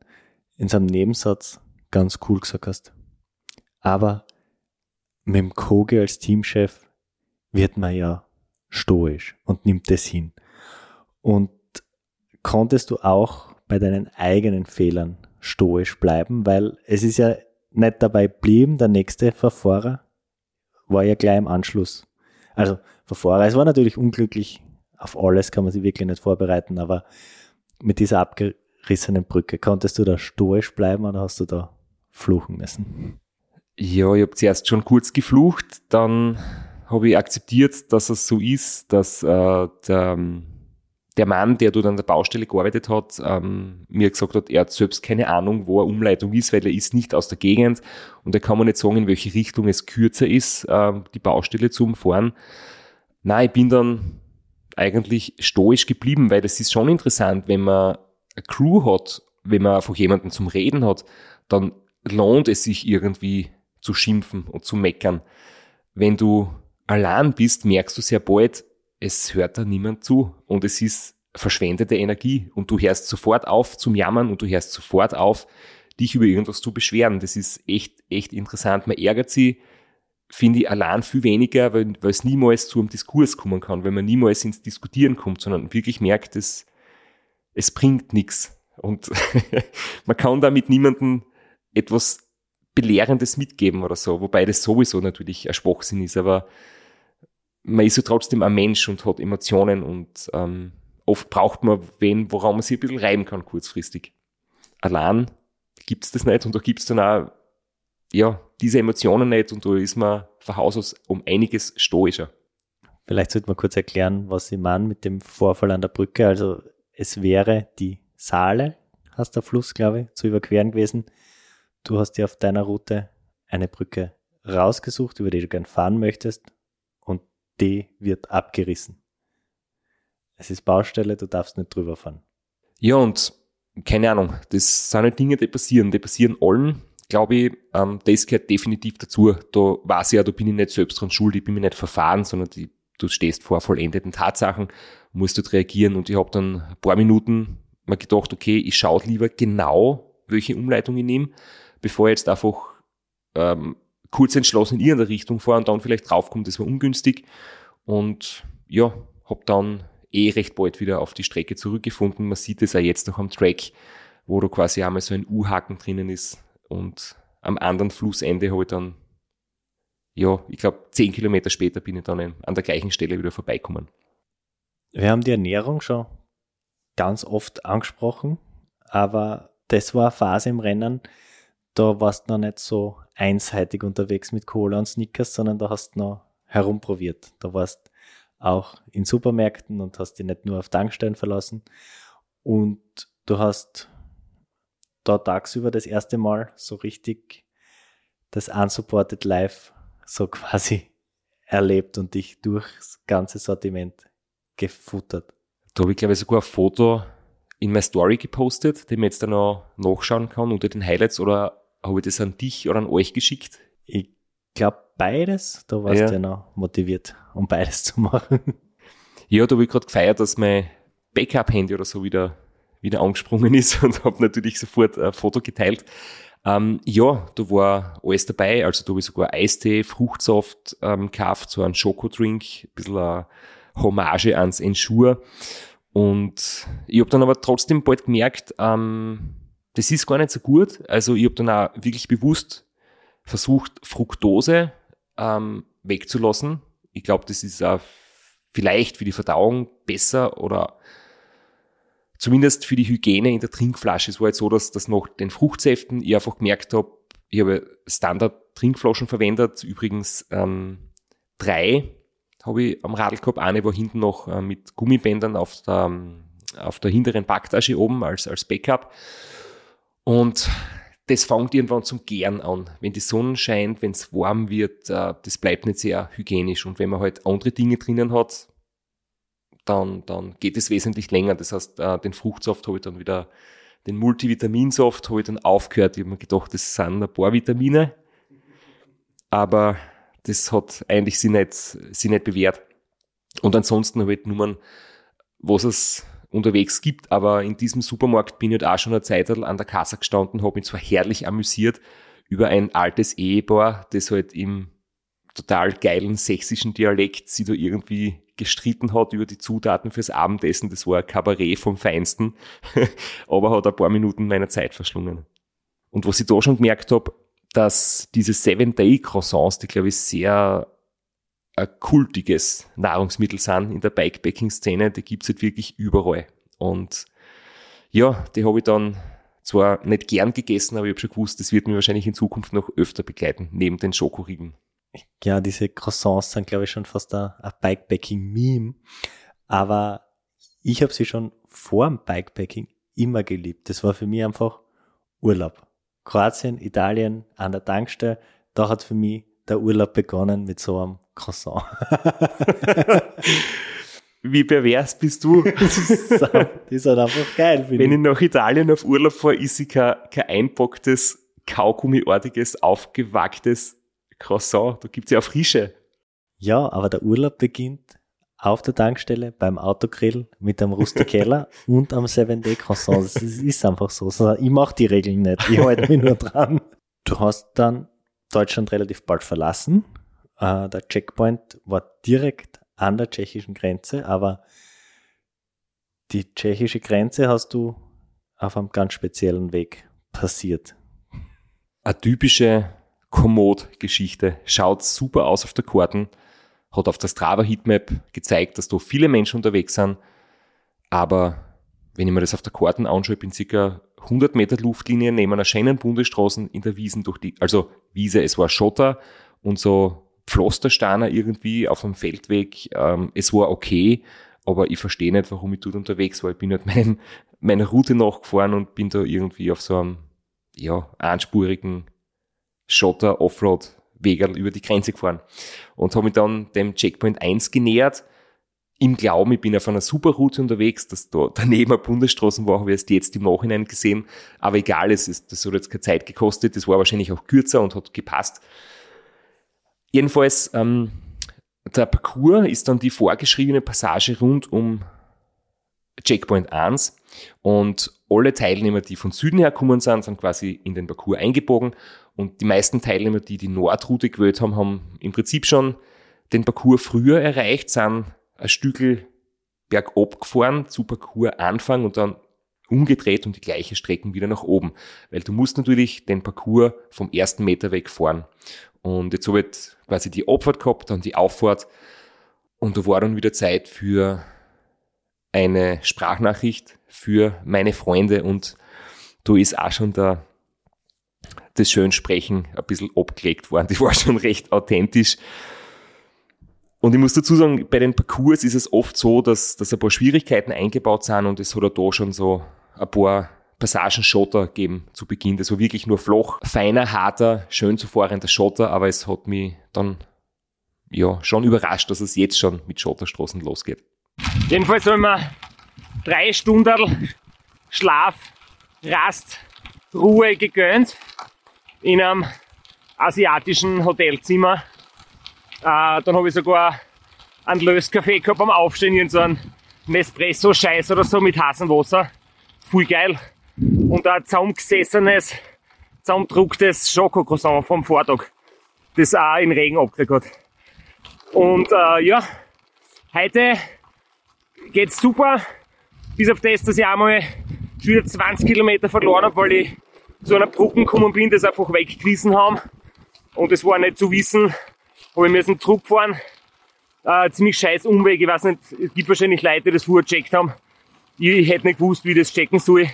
in seinem Nebensatz ganz cool gesagt hast. Aber mit dem Koge als Teamchef wird man ja stoisch und nimmt das hin. Und konntest du auch bei deinen eigenen Fehlern stoisch bleiben, weil es ist ja nicht dabei blieben, der nächste Verfahrer war ja gleich im Anschluss. Also Verfahrer, es war natürlich unglücklich, auf alles kann man sich wirklich nicht vorbereiten, aber mit dieser abgerissenen Brücke, konntest du da stoisch bleiben oder hast du da fluchen müssen? Ja, ich habe zuerst schon kurz geflucht, dann habe ich akzeptiert, dass es so ist, dass äh, der, der Mann, der dort an der Baustelle gearbeitet hat, ähm, mir gesagt hat, er hat selbst keine Ahnung, wo eine Umleitung ist, weil er ist nicht aus der Gegend und er kann mir nicht sagen, in welche Richtung es kürzer ist, äh, die Baustelle zu umfahren. Nein, ich bin dann eigentlich stoisch geblieben, weil das ist schon interessant, wenn man eine Crew hat, wenn man einfach jemanden zum Reden hat, dann lohnt es sich irgendwie zu schimpfen und zu meckern. Wenn du allein bist, merkst du sehr bald, es hört da niemand zu und es ist verschwendete Energie und du hörst sofort auf zum Jammern und du hörst sofort auf, dich über irgendwas zu beschweren. Das ist echt, echt interessant. Man ärgert sie, finde ich, allein viel weniger, weil, weil es niemals zu einem Diskurs kommen kann, weil man niemals ins Diskutieren kommt, sondern wirklich merkt, es, es bringt nichts. Und man kann damit niemandem etwas Belehrendes mitgeben oder so, wobei das sowieso natürlich ein Schwachsinn ist, aber man ist ja trotzdem ein Mensch und hat Emotionen und ähm, oft braucht man wen, woran man sich ein bisschen reiben kann kurzfristig. Allein gibt's das nicht und da gibt's dann auch ja, diese Emotionen nicht und da ist man von Haus aus um einiges stoischer. Vielleicht sollte man kurz erklären, was Sie meinen mit dem Vorfall an der Brücke. Also es wäre die Saale, hast der Fluss, glaube ich, zu überqueren gewesen. Du hast dir auf deiner Route eine Brücke rausgesucht, über die du gern fahren möchtest und die wird abgerissen. Es ist Baustelle, du darfst nicht drüber fahren. Ja, und keine Ahnung, das sind halt Dinge, die passieren. Die passieren allen, glaube ich. Ähm, das gehört definitiv dazu. Da weiß ich ja, da bin ich nicht selbst dran schuld, ich bin mir nicht verfahren, sondern die, du stehst vor vollendeten Tatsachen, musst dort reagieren und ich habe dann ein paar Minuten mal gedacht, okay, ich schaue lieber genau, welche Umleitung ich nehme, bevor ich jetzt einfach ähm, kurz entschlossen in irgendeine Richtung fahre und dann vielleicht draufkomme, das war ungünstig. Und ja, habe dann eh recht bald wieder auf die Strecke zurückgefunden. Man sieht es ja jetzt noch am Track, wo da quasi einmal so ein U-Haken drinnen ist und am anderen Flussende habe ich dann, ja, ich glaube, zehn Kilometer später bin ich dann an der gleichen Stelle wieder vorbeikommen. Wir haben die Ernährung schon ganz oft angesprochen, aber das war eine Phase im Rennen, da warst du noch nicht so einseitig unterwegs mit Cola und Snickers, sondern da hast du noch herumprobiert. Da warst auch in Supermärkten und hast dich nicht nur auf Tankstellen verlassen. Und du hast da tagsüber das erste Mal so richtig das Unsupported Life so quasi erlebt und dich durchs ganze Sortiment gefuttert. Da habe ich, glaube ich, sogar ein Foto in meine Story gepostet, den man jetzt dann noch nachschauen kann unter den Highlights oder habe ich das an dich oder an euch geschickt? Ich glaube beides. Da warst ja. du ja noch motiviert, um beides zu machen. Ja, da habe ich gerade gefeiert, dass mein Backup-Handy oder so wieder, wieder angesprungen ist und habe natürlich sofort ein Foto geteilt. Ähm, ja, da war alles dabei. Also da habe ich sogar Eistee, Fruchtsaft ähm, gekauft, so einen Schokodrink, ein bisschen eine Hommage ans Ensure. Und ich habe dann aber trotzdem bald gemerkt, ähm, das ist gar nicht so gut. Also ich habe dann auch wirklich bewusst versucht, Fructose ähm, wegzulassen. Ich glaube, das ist auch vielleicht für die Verdauung besser oder zumindest für die Hygiene in der Trinkflasche. Es war jetzt so, dass das nach den Fruchtsäften ich einfach gemerkt habe, ich habe Standard-Trinkflaschen verwendet, übrigens ähm, drei habe ich am Radl gehabt. Eine war hinten noch äh, mit Gummibändern auf der, ähm, auf der hinteren Backtasche oben als, als Backup. Und das fängt irgendwann zum Gären an. Wenn die Sonne scheint, wenn es warm wird, äh, das bleibt nicht sehr hygienisch. Und wenn man halt andere Dinge drinnen hat, dann, dann geht es wesentlich länger. Das heißt, äh, den Fruchtsaft habe ich dann wieder, den Multivitaminsaft habe ich dann aufgehört. Ich habe mir gedacht, das sind ein paar Vitamine. Aber das hat eigentlich sie nicht, sie nicht bewährt. Und ansonsten ich Nummern, was es unterwegs gibt, aber in diesem Supermarkt bin ich halt auch schon eine Zeit an der Kasse gestanden, habe mich zwar herrlich amüsiert über ein altes Ehepaar, das halt im total geilen sächsischen Dialekt sie da irgendwie gestritten hat über die Zutaten fürs Abendessen. Das war ein Kabarett vom Feinsten, aber hat ein paar Minuten meiner Zeit verschlungen. Und was ich da schon gemerkt habe, dass diese Seven-Day-Croissants, die glaube ich sehr ein kultiges Nahrungsmittel sind in der Bikepacking-Szene, die gibt's halt wirklich überall. Und ja, die habe ich dann zwar nicht gern gegessen, aber ich habe schon gewusst, das wird mir wahrscheinlich in Zukunft noch öfter begleiten, neben den Schokoriegel. Ja, diese Croissants sind, glaube ich, schon fast ein, ein Bikepacking-Meme. Aber ich habe sie schon vor dem Bikepacking immer geliebt. Das war für mich einfach Urlaub. Kroatien, Italien, an der Tankstelle, da hat für mich der Urlaub begonnen mit so einem Croissant. Wie pervers bist du? das, ist, halt einfach geil. Wenn ich nach Italien auf Urlaub fahre, ist ich kein, kein einpacktes, kaugummiartiges, aufgewacktes Croissant. Da gibt's ja auch frische. Ja, aber der Urlaub beginnt auf der Tankstelle, beim Autogrill, mit einem Rustikeller und am 7-Day Croissant. Das ist einfach so. Ich mache die Regeln nicht. Ich halte mich nur dran. Du hast dann Deutschland relativ bald verlassen. Äh, der Checkpoint war direkt an der tschechischen Grenze, aber die tschechische Grenze hast du auf einem ganz speziellen Weg passiert. Eine typische Komoot-Geschichte. Schaut super aus auf der Karten, hat auf der Strava Heatmap gezeigt, dass da viele Menschen unterwegs sind, aber wenn ich mir das auf der Karten anschaue, bin circa 100 Meter Luftlinie neben einer schönen Bundesstraße in der Wiesen durch die, also Wiese, es war Schotter und so Pflastersteiner irgendwie auf dem Feldweg. Ähm, es war okay, aber ich verstehe nicht, warum ich dort unterwegs war. Ich bin halt meinem, meiner Route nachgefahren und bin da irgendwie auf so einem, ja, einspurigen Schotter Offroad Wegerl über die Grenze gefahren und habe mich dann dem Checkpoint 1 genähert im Glauben, ich bin auf einer super Route unterwegs, dass da daneben eine Bundesstraßen war, habe ich erst jetzt im Nachhinein gesehen. Aber egal, es ist, das hat jetzt keine Zeit gekostet, das war wahrscheinlich auch kürzer und hat gepasst. Jedenfalls, ähm, der Parcours ist dann die vorgeschriebene Passage rund um Checkpoint 1 und alle Teilnehmer, die von Süden her gekommen sind, sind quasi in den Parcours eingebogen und die meisten Teilnehmer, die die Nordroute gewählt haben, haben im Prinzip schon den Parcours früher erreicht, sind ein Stückel bergab gefahren zu Parcours Anfang und dann umgedreht und die gleiche Strecken wieder nach oben. Weil du musst natürlich den Parcours vom ersten Meter weg fahren. Und jetzt habe ich quasi die Abfahrt gehabt, dann die Auffahrt. Und da war dann wieder Zeit für eine Sprachnachricht für meine Freunde und da ist auch schon der, das Schönsprechen ein bisschen abgelegt worden. Die war schon recht authentisch. Und ich muss dazu sagen, bei den Parcours ist es oft so, dass, dass ein paar Schwierigkeiten eingebaut sind und es hat auch da schon so ein paar Passagen Schotter gegeben zu Beginn. Das war wirklich nur flach, feiner, harter, schön zu fahrender Schotter, aber es hat mich dann ja schon überrascht, dass es jetzt schon mit Schotterstraßen losgeht. Jedenfalls haben wir drei Stunden Schlaf, Rast, Ruhe gegönnt in einem asiatischen Hotelzimmer äh, dann habe ich sogar einen Löskaffee gehabt am Aufstehen, in so einen Nespresso-Scheiß oder so mit heißem Wasser. Voll geil. Und ein zusammengesessenes, zusammendrucktes Schokocroissant vom Vortag, das auch in Regen abgekriegt hat. Und äh, ja, heute geht's super. Bis auf das, dass ich einmal wieder 20 Kilometer verloren habe, weil ich zu einer Brücke gekommen bin, das einfach weggewiesen haben. Und es war nicht zu wissen, habe ich müssen zurückfahren. Äh, ziemlich scheiß Umweg, ich weiß nicht, es gibt wahrscheinlich Leute, die das vorher gecheckt haben. Ich hätte nicht gewusst, wie ich das checken soll.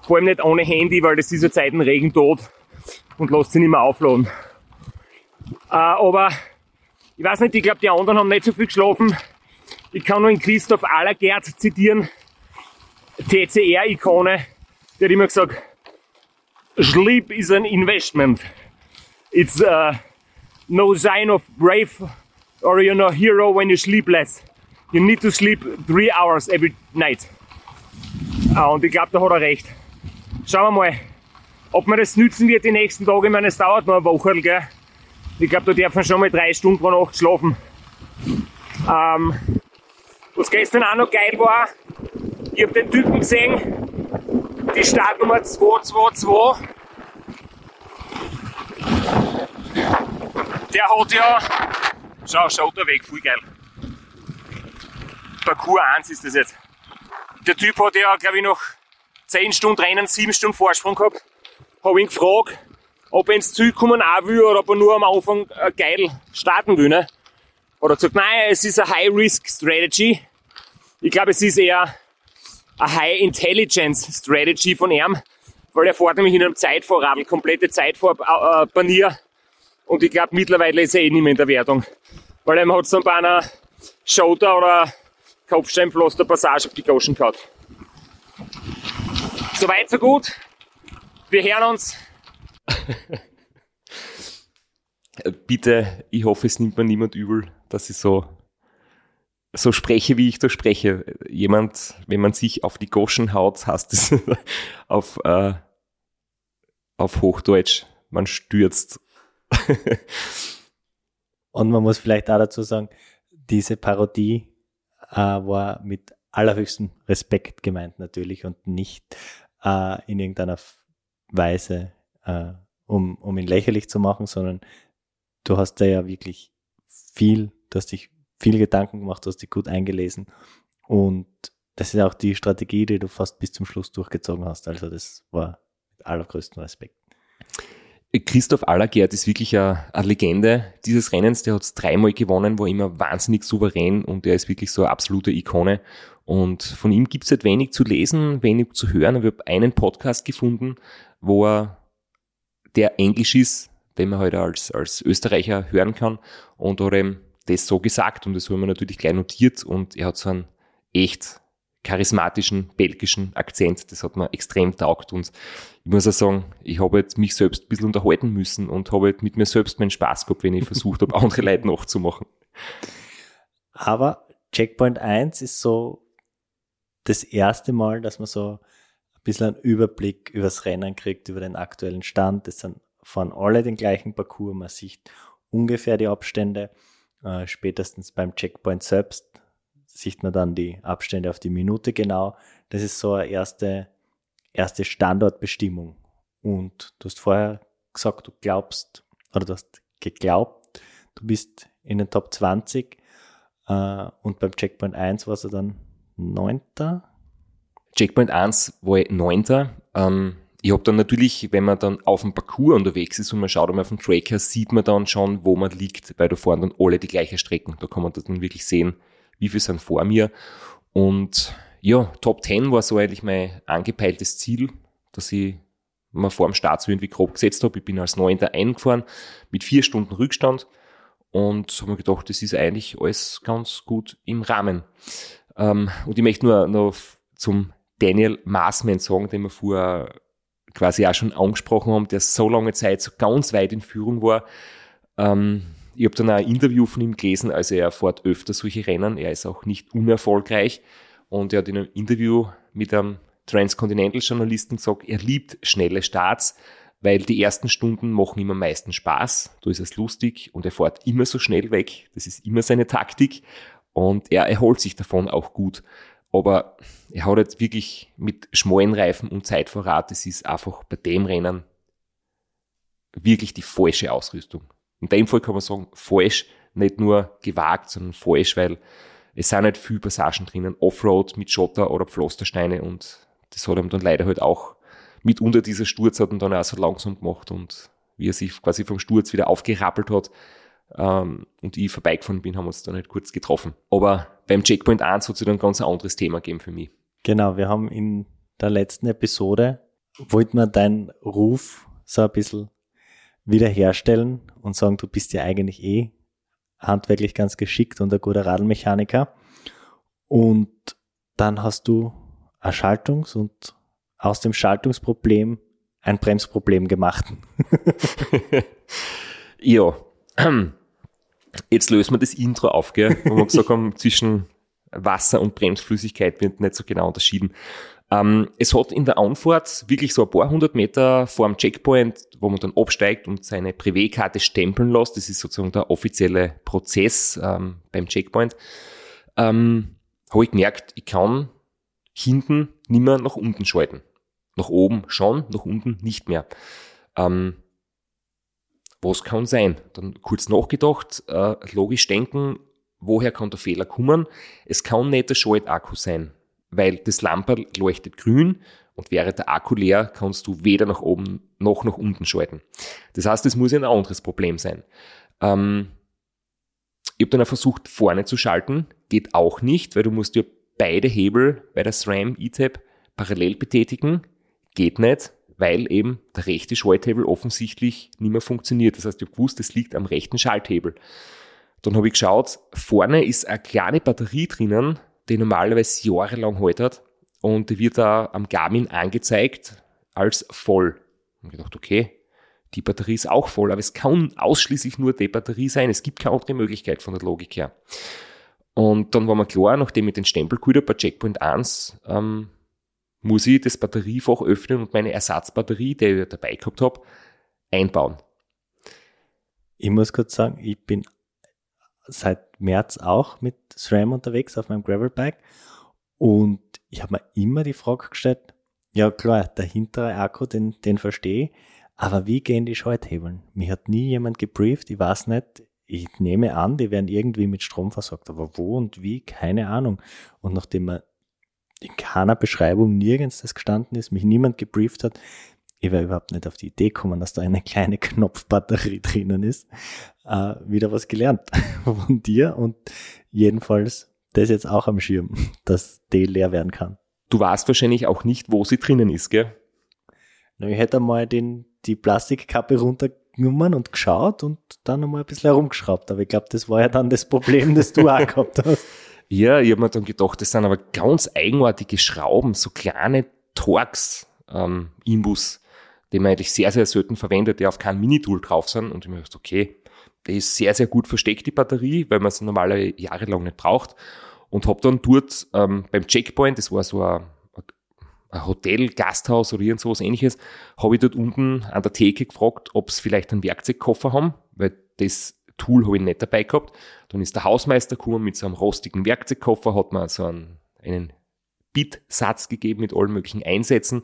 Vor allem nicht ohne Handy, weil das ist ja Zeit Regen tot und lässt sich nicht mehr aufladen. Äh, aber ich weiß nicht, ich glaube, die anderen haben nicht so viel geschlafen. Ich kann nur den Christoph Allergert zitieren, TCR-Ikone, der hat immer gesagt, Sleep is an investment. It's uh, no sign of brave or you're no hero when you sleep less. You need to sleep three hours every night. Ah, und ich glaube, da hat er recht. Schauen wir mal, ob man das nützen wird die nächsten Tage. Ich meine, es dauert noch eine Woche, gell? Ich glaube, da darf man schon mal drei Stunden pro Nacht schlafen. Ähm, was gestern auch noch geil war, ich habe den Typen gesehen, die Startnummer 222. Der hat ja, schau, schaut da weg, voll geil. Parcours 1 ist das jetzt. Der Typ hat ja, glaube ich, noch 10 Stunden Rennen, 7 Stunden Vorsprung gehabt. Habe ihn gefragt, ob er ins Ziel kommen auch will oder ob er nur am Anfang äh, geil starten will. Ne? Hat er gesagt, nein, es ist eine High-Risk-Strategy. Ich glaube, es ist eher eine High-Intelligence-Strategy von ihm, weil er fährt nämlich in einem Zeitvorradl, komplette Zeitvorbanier. Äh, und ich glaube, mittlerweile ist er eh nicht mehr in der Wertung. Weil er hat so ein paar Shoulder oder Kopfsteinpflaster Passage auf die Goschen gehabt. Soweit, so gut. Wir hören uns. Bitte, ich hoffe, es nimmt mir niemand übel, dass ich so, so spreche, wie ich da spreche. Jemand, wenn man sich auf die Goschen haut, heißt es auf, äh, auf Hochdeutsch, man stürzt. Und man muss vielleicht auch dazu sagen, diese Parodie äh, war mit allerhöchstem Respekt gemeint natürlich und nicht äh, in irgendeiner Weise, äh, um, um ihn lächerlich zu machen, sondern du hast da ja wirklich viel, du hast dich viel Gedanken gemacht, du hast dich gut eingelesen und das ist auch die Strategie, die du fast bis zum Schluss durchgezogen hast. Also das war mit allergrößtem Respekt. Christoph Allergert ist wirklich eine, eine Legende dieses Rennens. Der hat es dreimal gewonnen, war immer wahnsinnig souverän und er ist wirklich so eine absolute Ikone. Und von ihm gibt es halt wenig zu lesen, wenig zu hören. Ich habe einen Podcast gefunden, wo er, der Englisch ist, den man halt als, als Österreicher hören kann. Und hat ihm das so gesagt und das haben wir natürlich gleich notiert und er hat so einen echt charismatischen belgischen Akzent. Das hat mir extrem taugt und ich muss auch sagen, ich habe jetzt mich selbst ein bisschen unterhalten müssen und habe halt mit mir selbst meinen Spaß gehabt, wenn ich versucht habe, andere Leute nachzumachen. Aber Checkpoint 1 ist so das erste Mal, dass man so ein bisschen einen Überblick übers Rennen kriegt, über den aktuellen Stand. Das sind von alle den gleichen Parcours. Man sieht ungefähr die Abstände. Äh, spätestens beim Checkpoint selbst sieht man dann die Abstände auf die Minute genau. Das ist so eine erste, erste Standortbestimmung. Und du hast vorher gesagt, du glaubst, oder du hast geglaubt, du bist in den Top 20 äh, und beim Checkpoint 1 warst du dann Neunter. Checkpoint 1 war ich Neunter. Ähm, ich habe dann natürlich, wenn man dann auf dem Parcours unterwegs ist und man schaut einmal auf den Tracker, sieht man dann schon, wo man liegt, weil da fahren dann alle die gleiche Strecken. Da kann man dann wirklich sehen, wie viel sind vor mir. Und ja, Top 10 war so eigentlich mein angepeiltes Ziel, dass ich mir vor dem Start so irgendwie grob gesetzt habe. Ich bin als Neunter eingefahren mit vier Stunden Rückstand und habe mir gedacht, das ist eigentlich alles ganz gut im Rahmen. Ähm, und ich möchte nur noch zum Daniel Maßmann sagen, den wir vorher quasi auch schon angesprochen haben, der so lange Zeit so ganz weit in Führung war. Ähm, ich habe dann auch ein Interview von ihm gelesen, also er fährt öfter solche Rennen, er ist auch nicht unerfolgreich. Und er hat in einem Interview mit einem Transcontinental-Journalisten gesagt, er liebt schnelle Starts, weil die ersten Stunden machen ihm am meisten Spaß, da ist es lustig und er fährt immer so schnell weg, das ist immer seine Taktik. Und er erholt sich davon auch gut. Aber er hat jetzt wirklich mit schmalen Reifen und Zeitvorrat, das ist einfach bei dem Rennen wirklich die falsche Ausrüstung. In dem Fall kann man sagen, falsch, nicht nur gewagt, sondern falsch, weil es sind nicht viele Passagen drinnen, Offroad mit Schotter oder Pflastersteine und das hat ihm dann leider halt auch mitunter dieser Sturz hat ihn dann auch so langsam gemacht und wie er sich quasi vom Sturz wieder aufgerappelt hat ähm, und ich vorbeigefahren bin, haben wir uns dann halt kurz getroffen. Aber beim Checkpoint 1 hat es dann ein ganz anderes Thema gegeben für mich. Genau, wir haben in der letzten Episode, wollten wir deinen Ruf so ein bisschen wiederherstellen und sagen, du bist ja eigentlich eh handwerklich ganz geschickt und ein guter Radlmechaniker. Und dann hast du ein Schaltungs- und aus dem Schaltungsproblem ein Bremsproblem gemacht. ja, jetzt lösen wir das Intro auf, gell? wo wir gesagt haben, zwischen Wasser und Bremsflüssigkeit wird nicht so genau unterschieden. Ähm, es hat in der Anfahrt wirklich so ein paar hundert Meter vor dem Checkpoint, wo man dann absteigt und seine Privé-Karte stempeln lässt. Das ist sozusagen der offizielle Prozess ähm, beim Checkpoint. Ähm, habe ich gemerkt, ich kann hinten nicht mehr nach unten schalten. Nach oben schon, nach unten nicht mehr. Ähm, was kann sein? Dann kurz nachgedacht, äh, logisch denken, woher kann der Fehler kommen? Es kann nicht der Schaltakku sein, weil das Lampe leuchtet grün und wäre der Akku leer, kannst du weder nach oben noch nach unten schalten. Das heißt, es muss ein anderes Problem sein. Ähm, ich habe dann auch versucht, vorne zu schalten. Geht auch nicht, weil du musst ja beide Hebel bei der SRAM E-Tab parallel betätigen. Geht nicht, weil eben der rechte Schalthebel offensichtlich nicht mehr funktioniert. Das heißt, ich habe gewusst, es liegt am rechten Schalthebel. Dann habe ich geschaut, vorne ist eine kleine Batterie drinnen, die normalerweise jahrelang haltet und die wird da am Garmin angezeigt als voll. Und ich gedacht, okay, die Batterie ist auch voll, aber es kann ausschließlich nur die Batterie sein. Es gibt keine andere Möglichkeit von der Logik her. Und dann war mir klar, nachdem ich den Stempelküder bei Checkpoint 1 ähm, muss ich das Batteriefach öffnen und meine Ersatzbatterie, die ich dabei gehabt habe, einbauen. Ich muss kurz sagen, ich bin seit März auch mit SRAM unterwegs auf meinem Gravelbike und ich habe mir immer die Frage gestellt, ja klar, der hintere Akku, den, den verstehe ich, aber wie gehen die Schalthebeln? Mir hat nie jemand gebrieft, ich weiß nicht, ich nehme an, die werden irgendwie mit Strom versorgt, aber wo und wie, keine Ahnung. Und nachdem man in keiner Beschreibung nirgends das gestanden ist, mich niemand gebrieft hat, ich wäre überhaupt nicht auf die Idee gekommen, dass da eine kleine Knopfbatterie drinnen ist, äh, wieder was gelernt von dir und jedenfalls das jetzt auch am Schirm, dass die leer werden kann. Du weißt wahrscheinlich auch nicht, wo sie drinnen ist, gell? Na, ich hätte mal den, die Plastikkappe runtergenommen und geschaut und dann nochmal ein bisschen herumgeschraubt. Aber ich glaube, das war ja dann das Problem, das du auch gehabt hast. Ja, ich habe mir dann gedacht, das sind aber ganz eigenartige Schrauben, so kleine Torx ähm, Imbus, die man eigentlich sehr, sehr selten verwendet, die auf keinem Minitool drauf sind. Und ich mir gedacht, okay, die ist sehr, sehr gut versteckt, die Batterie, weil man sie normalerweise jahrelang nicht braucht. Und habe dann dort ähm, beim Checkpoint, das war so ein, ein Hotel, Gasthaus oder irgend sowas ähnliches, habe ich dort unten an der Theke gefragt, ob sie vielleicht einen Werkzeugkoffer haben, weil das Tool habe ich nicht dabei gehabt. Dann ist der Hausmeister gekommen mit so einem rostigen Werkzeugkoffer, hat mir so einen, einen Bitsatz gegeben mit allen möglichen Einsätzen.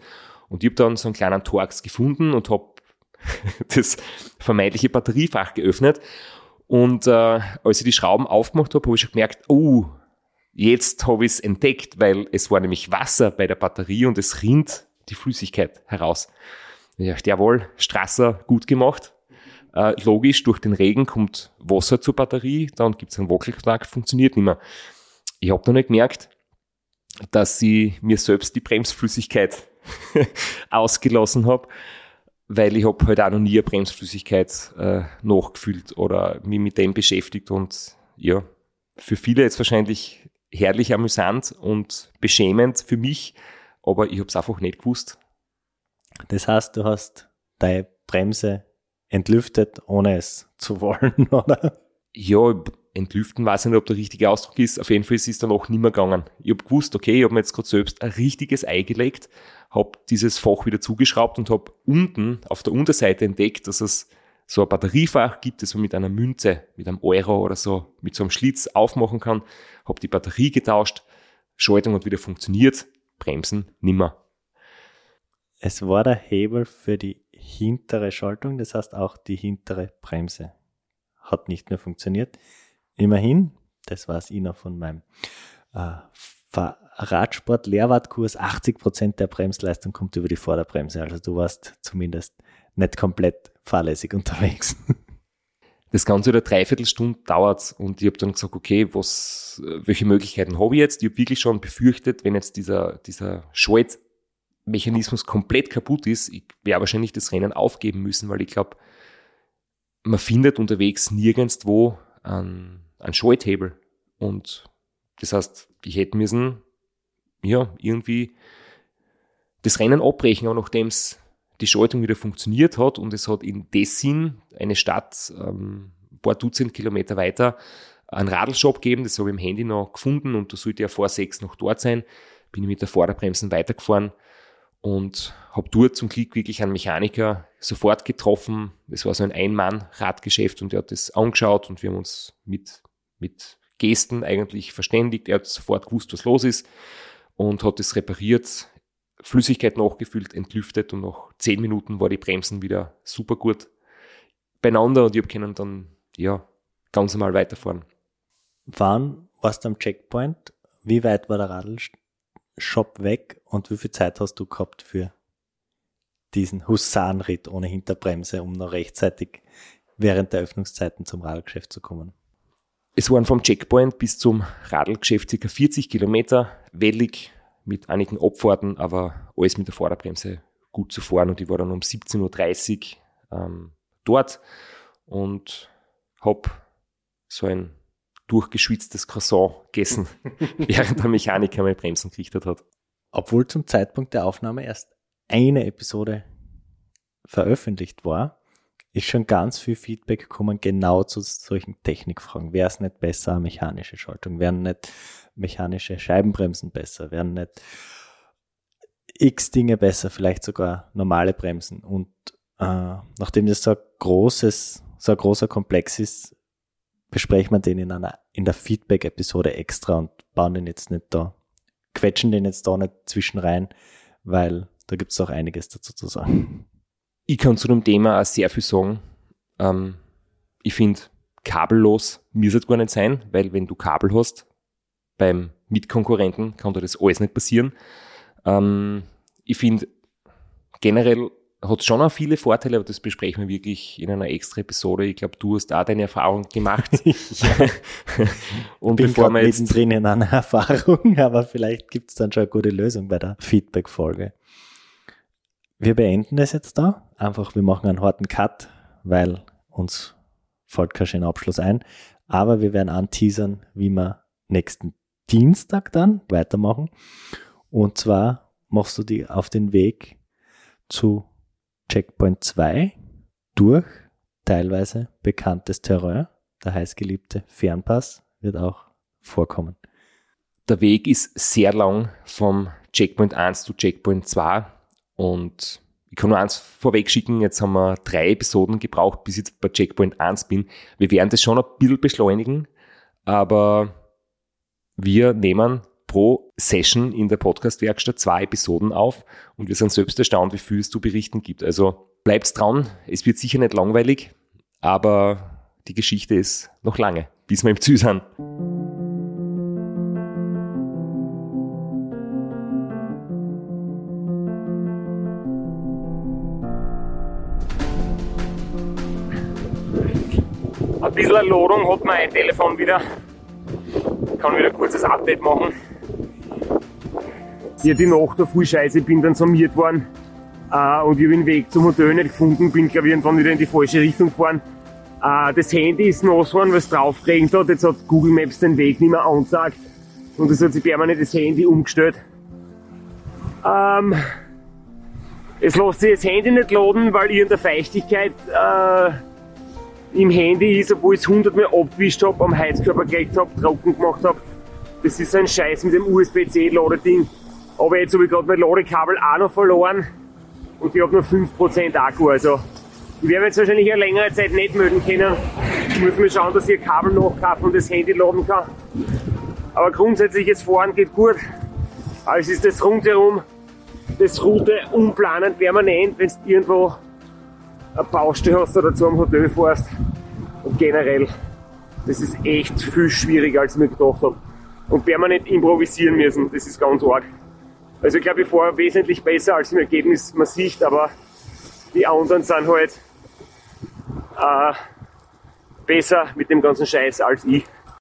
Und ich habe dann so einen kleinen Torx gefunden und habe das vermeintliche Batteriefach geöffnet. Und äh, als ich die Schrauben aufgemacht habe, habe ich schon gemerkt, oh, jetzt habe ich es entdeckt, weil es war nämlich Wasser bei der Batterie und es rinnt die Flüssigkeit heraus. Ja, jawohl, Strasser gut gemacht. Äh, logisch, durch den Regen kommt Wasser zur Batterie, dann gibt es einen Wackelkontakt, funktioniert nicht mehr. Ich habe noch nicht gemerkt, dass sie mir selbst die Bremsflüssigkeit ausgelassen habe, weil ich habe halt auch noch nie eine Bremsflüssigkeit äh, nachgefüllt oder mich mit dem beschäftigt und ja, für viele jetzt wahrscheinlich herrlich amüsant und beschämend für mich, aber ich habe es einfach nicht gewusst. Das heißt, du hast deine Bremse entlüftet, ohne es zu wollen, oder? Ja, entlüften weiß ich nicht, ob der richtige Ausdruck ist. Auf jeden Fall ist es dann auch nicht mehr gegangen. Ich habe gewusst, okay, ich habe mir jetzt gerade selbst ein richtiges Ei gelegt, habe dieses Fach wieder zugeschraubt und habe unten auf der Unterseite entdeckt, dass es so ein Batteriefach gibt, das man mit einer Münze, mit einem Euro oder so, mit so einem Schlitz aufmachen kann. Habe die Batterie getauscht, Schaltung hat wieder funktioniert, Bremsen nimmer. Es war der Hebel für die hintere Schaltung, das heißt auch die hintere Bremse hat nicht mehr funktioniert. Immerhin, das weiß ich noch von meinem äh, Radsport-Lehrwartkurs, 80% der Bremsleistung kommt über die Vorderbremse. Also du warst zumindest nicht komplett fahrlässig unterwegs. Das Ganze eine Dreiviertelstunde dauert und ich habe dann gesagt, okay, was, welche Möglichkeiten habe ich jetzt? Ich habe wirklich schon befürchtet, wenn jetzt dieser, dieser Schaltmechanismus komplett kaputt ist, ich werde wahrscheinlich das Rennen aufgeben müssen, weil ich glaube, man findet unterwegs nirgendwo einen, einen Schalthebel. Und das heißt, ich hätte müssen, ja, irgendwie das Rennen abbrechen, auch nachdem es die Schaltung wieder funktioniert hat und es hat in Dessin, eine Stadt, ähm, ein paar Dutzend Kilometer weiter, einen Radlshop gegeben, das habe ich im Handy noch gefunden und da sollte ja vor sechs noch dort sein. Bin ich mit der Vorderbremsen weitergefahren und habe dort zum Glück wirklich einen Mechaniker sofort getroffen. Das war so ein Ein-Mann-Radgeschäft und der hat das angeschaut und wir haben uns mit, mit Gesten eigentlich verständigt. Er hat sofort gewusst, was los ist und hat es repariert. Flüssigkeit nachgefüllt, entlüftet und nach zehn Minuten war die Bremsen wieder super gut beieinander und ich habe dann ja ganz normal weiterfahren. Wann warst du am Checkpoint? Wie weit war der Radlshop weg und wie viel Zeit hast du gehabt für diesen Husarenritt ohne Hinterbremse, um noch rechtzeitig während der Öffnungszeiten zum Radlgeschäft zu kommen? Es waren vom Checkpoint bis zum Radlgeschäft ca. 40 Kilometer, wellig, mit einigen Abfahrten, aber alles mit der Vorderbremse gut zu fahren. Und ich war dann um 17.30 Uhr ähm, dort und habe so ein durchgeschwitztes Croissant gegessen, während der Mechaniker meine Bremsen gerichtet hat. Obwohl zum Zeitpunkt der Aufnahme erst eine Episode veröffentlicht war, ist schon ganz viel Feedback gekommen, genau zu solchen Technikfragen. Wäre es nicht besser, mechanische Schaltung? Wären nicht mechanische Scheibenbremsen besser? Wären nicht x Dinge besser? Vielleicht sogar normale Bremsen? Und äh, nachdem das so ein großes, so ein großer Komplex ist, besprechen wir den in einer, in der Feedback-Episode extra und bauen den jetzt nicht da, quetschen den jetzt da nicht zwischen rein, weil da gibt es auch einiges dazu zu sagen. Ich kann zu dem Thema auch sehr viel sagen. Ähm, ich finde, kabellos muss es gar nicht sein, weil wenn du Kabel hast, beim Mitkonkurrenten kann dir das alles nicht passieren. Ähm, ich finde, generell hat schon auch viele Vorteile, aber das besprechen wir wirklich in einer extra Episode. Ich glaube, du hast da deine Erfahrung gemacht. Und Bin bevor wir jetzt drin in einer Erfahrung, aber vielleicht gibt es dann schon eine gute Lösung bei der Feedback-Folge. Wir beenden das jetzt da. Einfach, wir machen einen harten Cut, weil uns fällt kein schöner Abschluss ein. Aber wir werden anteasern, wie wir nächsten Dienstag dann weitermachen. Und zwar machst du die auf den Weg zu Checkpoint 2 durch teilweise bekanntes Terrain. Der heißgeliebte Fernpass wird auch vorkommen. Der Weg ist sehr lang vom Checkpoint 1 zu Checkpoint 2 und ich kann nur eins vorweg schicken, jetzt haben wir drei Episoden gebraucht, bis ich bei Checkpoint 1 bin. Wir werden das schon ein bisschen beschleunigen, aber wir nehmen pro Session in der Podcast-Werkstatt zwei Episoden auf und wir sind selbst erstaunt, wie viel es zu berichten gibt. Also bleibt dran, es wird sicher nicht langweilig, aber die Geschichte ist noch lange, bis wir im Ziel sind. Ein bisschen Ladung hat mein Telefon wieder. Ich kann wieder ein kurzes Update machen. Ja, die Nacht war voll scheiße, bin dann summiert worden. Äh, und ich habe den Weg zum Hotel nicht gefunden, bin glaube ich irgendwann wieder in die falsche Richtung gefahren. Äh, das Handy ist nass geworden, weil es draufgeregnet hat. Jetzt hat Google Maps den Weg nicht mehr angezeigt. Und es hat sich permanent das Handy umgestellt. Ähm, es lässt sich das Handy nicht laden, weil irgendeine Feuchtigkeit äh, im Handy ist, obwohl ich es 100 Mal abgewischt habe, am Heizkörper gelegt habe, trocken gemacht habe. Das ist so ein Scheiß mit dem USB-C-Ladeding. Aber jetzt habe ich gerade mein Ladekabel auch noch verloren und ich habe nur 5% Akku. Also ich werde jetzt wahrscheinlich eine längere Zeit nicht melden können. Ich muss mir schauen, dass ich ein Kabel nachkaufe und das Handy laden kann. Aber grundsätzlich jetzt fahren geht gut. Aber es ist das rundherum, das Route unplanend permanent, wenn du irgendwo eine Baustelle hast oder zu einem Hotel fährst. Und generell, das ist echt viel schwieriger, als ich mir gedacht habe. und permanent improvisieren müssen. Das ist ganz arg. Also ich glaube, ich fahre wesentlich besser, als im Ergebnis man sieht, aber die anderen sind halt äh, besser mit dem ganzen Scheiß als ich.